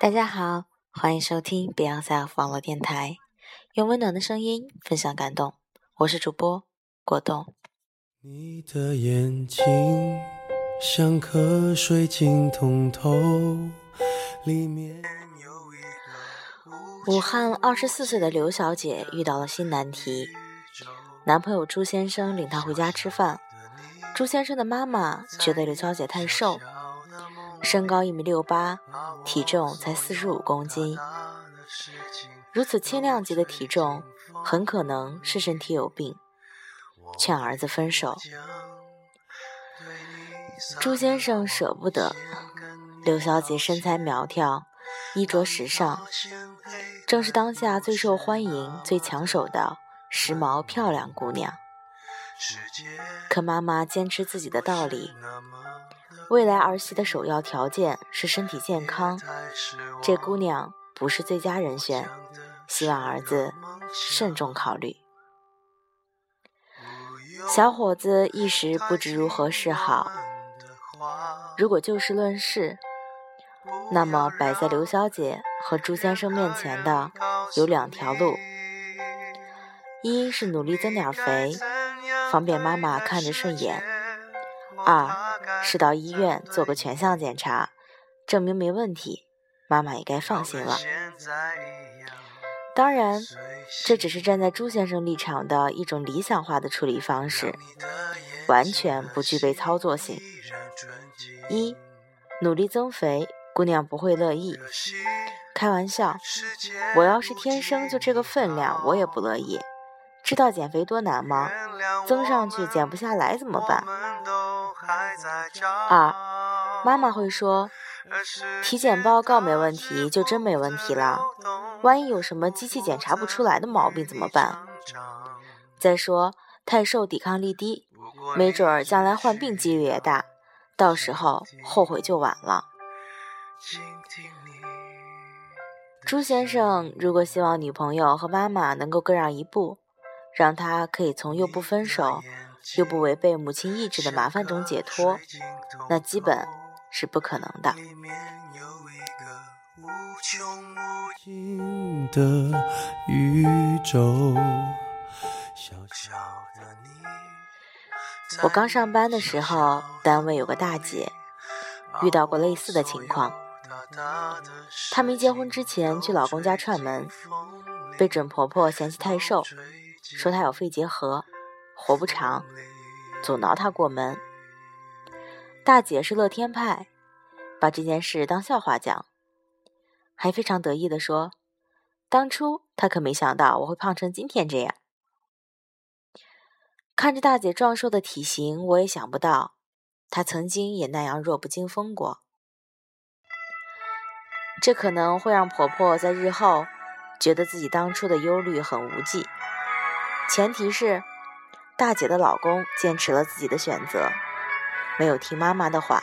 大家好，欢迎收听 Beyond Self 网络电台，用温暖的声音分享感动。我是主播果冻。你的眼睛像颗水晶通透，里面有一个武汉二十四岁的刘小姐遇到了新难题，男朋友朱先生领她回家吃饭，朱先生的妈妈觉得刘小姐太瘦。身高一米六八，体重才四十五公斤，如此轻量级的体重，很可能是身体有病，劝儿子分手。朱先生舍不得，刘小姐身材苗条，衣着时尚，正是当下最受欢迎、最抢手的时髦漂亮姑娘。可妈妈坚持自己的道理。未来儿媳的首要条件是身体健康，这姑娘不是最佳人选，希望儿子慎重考虑。小伙子一时不知如何是好。如果就事论事，那么摆在刘小姐和朱先生面前的有两条路：一是努力增点肥，方便妈妈看着顺眼；二。是到医院做个全项检查，证明没问题，妈妈也该放心了。当然，这只是站在朱先生立场的一种理想化的处理方式，完全不具备操作性。一，努力增肥，姑娘不会乐意。开玩笑，我要是天生就这个分量，我也不乐意。知道减肥多难吗？增上去减不下来怎么办？二，妈妈会说，体检报告没问题，就真没问题了。万一有什么机器检查不出来的毛病怎么办？再说，太瘦抵抗力低，没准儿将来患病几率也大，到时候后悔就晚了。朱先生如果希望女朋友和妈妈能够各让一步，让他可以从又不分手。又不违背母亲意志的麻烦中解脱，那基本是不可能的。我刚上班的时候，单位有个大姐遇到过类似的情况。她没结婚之前去老公家串门，被准婆婆嫌弃太瘦，说她有肺结核。活不长，阻挠他过门。大姐是乐天派，把这件事当笑话讲，还非常得意地说：“当初她可没想到我会胖成今天这样。”看着大姐壮硕的体型，我也想不到她曾经也那样弱不禁风过。这可能会让婆婆在日后觉得自己当初的忧虑很无稽，前提是。大姐的老公坚持了自己的选择，没有听妈妈的话。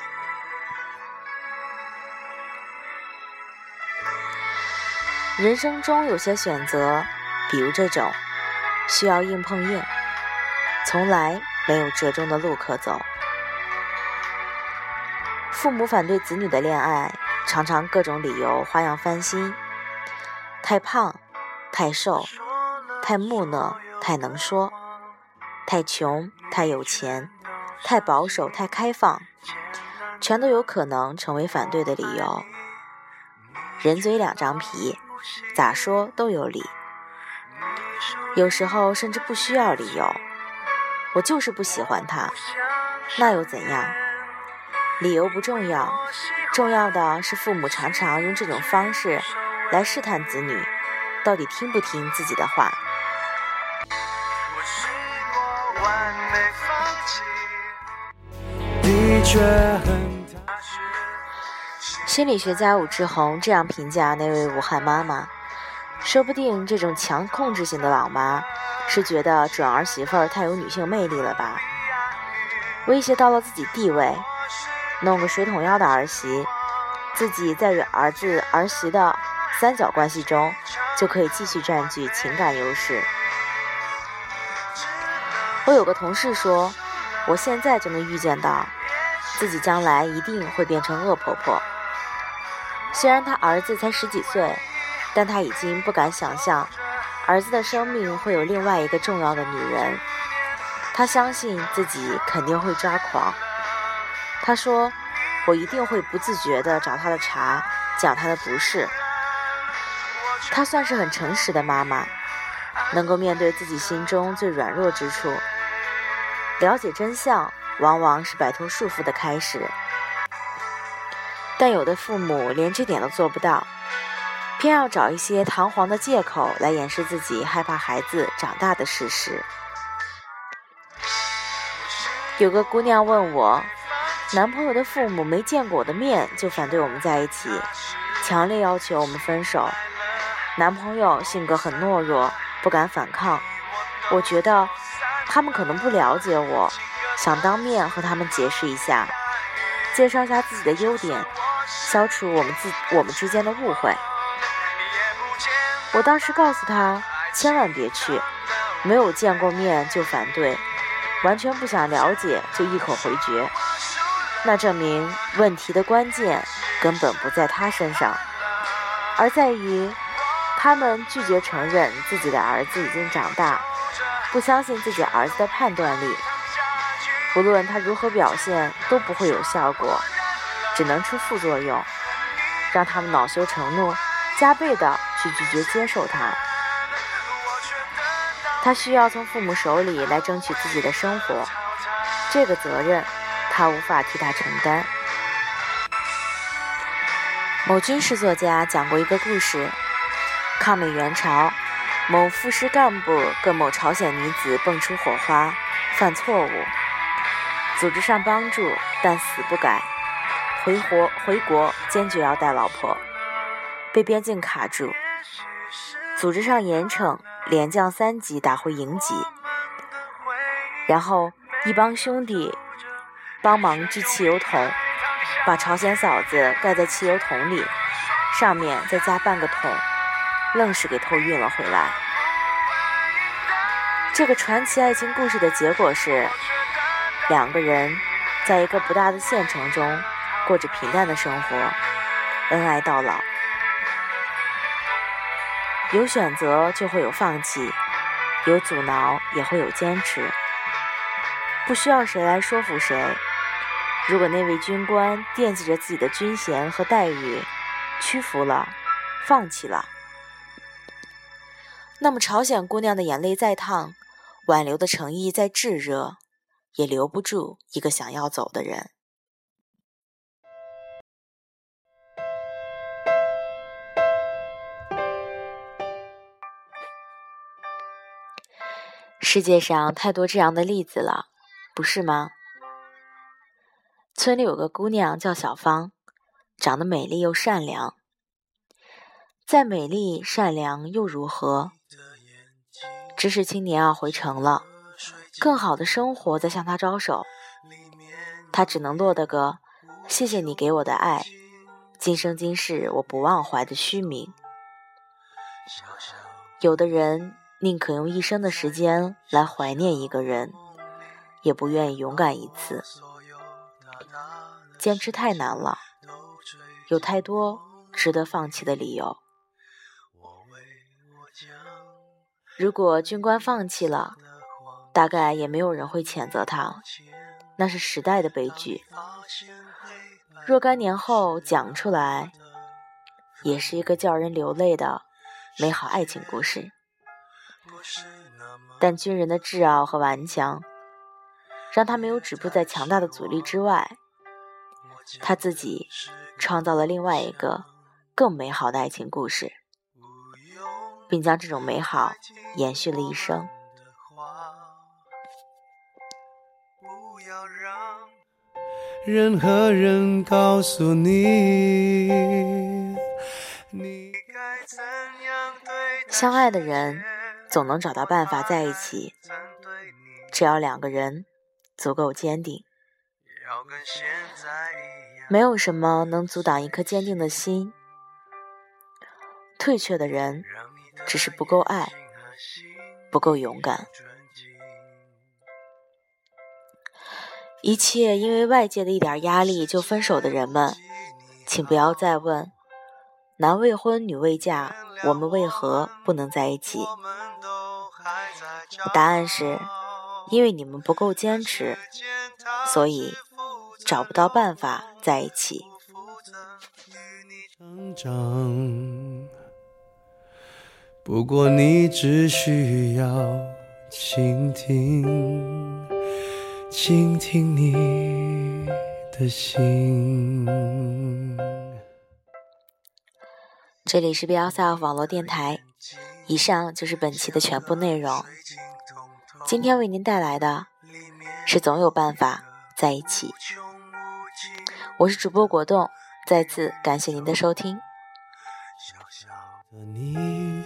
人生中有些选择，比如这种，需要硬碰硬，从来没有折中的路可走。父母反对子女的恋爱，常常各种理由花样翻新：太胖、太瘦、太木讷、太能说。太穷、太有钱、太保守、太开放，全都有可能成为反对的理由。人嘴两张皮，咋说都有理。有时候甚至不需要理由，我就是不喜欢他，那又怎样？理由不重要，重要的是父母常常用这种方式来试探子女，到底听不听自己的话。心理学家武志红这样评价那位武汉妈妈：说不定这种强控制型的老妈是觉得准儿媳妇儿太有女性魅力了吧，威胁到了自己地位，弄个水桶腰的儿媳，自己在与儿子儿媳的三角关系中就可以继续占据情感优势。我有个同事说，我现在就能预见到。自己将来一定会变成恶婆婆。虽然她儿子才十几岁，但她已经不敢想象儿子的生命会有另外一个重要的女人。她相信自己肯定会抓狂。她说：“我一定会不自觉地找她的茬，讲她的不是。”她算是很诚实的妈妈，能够面对自己心中最软弱之处。了解真相，往往是摆脱束缚的开始。但有的父母连这点都做不到，偏要找一些堂皇的借口来掩饰自己害怕孩子长大的事实。有个姑娘问我，男朋友的父母没见过我的面就反对我们在一起，强烈要求我们分手。男朋友性格很懦弱，不敢反抗。我觉得他们可能不了解我，想当面和他们解释一下，介绍一下自己的优点。消除我们自我们之间的误会。我当时告诉他，千万别去，没有见过面就反对，完全不想了解就一口回绝，那证明问题的关键根本不在他身上，而在于他们拒绝承认自己的儿子已经长大，不相信自己儿子的判断力，无论他如何表现都不会有效果。只能出副作用，让他们恼羞成怒，加倍的去拒绝接受他。他需要从父母手里来争取自己的生活，这个责任他无法替他承担。某军事作家讲过一个故事：抗美援朝，某副师干部跟某朝鲜女子蹦出火花，犯错误，组织上帮助，但死不改。回国回国，坚决要带老婆，被边境卡住，组织上严惩，连降三级打回营级，然后一帮兄弟帮忙锯汽油桶，把朝鲜嫂子盖在汽油桶里，上面再加半个桶，愣是给偷运了回来。这个传奇爱情故事的结果是，两个人在一个不大的县城中。过着平淡的生活，恩爱到老。有选择就会有放弃，有阻挠也会有坚持，不需要谁来说服谁。如果那位军官惦记着自己的军衔和待遇，屈服了，放弃了，那么朝鲜姑娘的眼泪再烫，挽留的诚意再炙热，也留不住一个想要走的人。世界上太多这样的例子了，不是吗？村里有个姑娘叫小芳，长得美丽又善良。再美丽善良又如何？知识青年要回城了，更好的生活在向他招手，他只能落得个“谢谢你给我的爱，今生今世我不忘怀”的虚名。有的人。宁可用一生的时间来怀念一个人，也不愿意勇敢一次。坚持太难了，有太多值得放弃的理由。如果军官放弃了，大概也没有人会谴责他，那是时代的悲剧。若干年后讲出来，也是一个叫人流泪的美好爱情故事。但军人的挚傲和顽强，让他没有止步在强大的阻力之外。他自己创造了另外一个更美好的爱情故事，并将这种美好延续了一生。任何人告诉你，相爱的人。总能找到办法在一起，只要两个人足够坚定。没有什么能阻挡一颗坚定的心。退却的人只是不够爱，不够勇敢。一切因为外界的一点压力就分手的人们，请不要再问男未婚，女未嫁，我们为何不能在一起？答案是，因为你们不够坚持，所以找不到办法在一起。不过你只需要倾听，倾听你的心。这里是 B L S F 网络电台，以上就是本期的全部内容。今天为您带来的是总有办法在一起。我是主播果冻，再次感谢您的收听。小小的你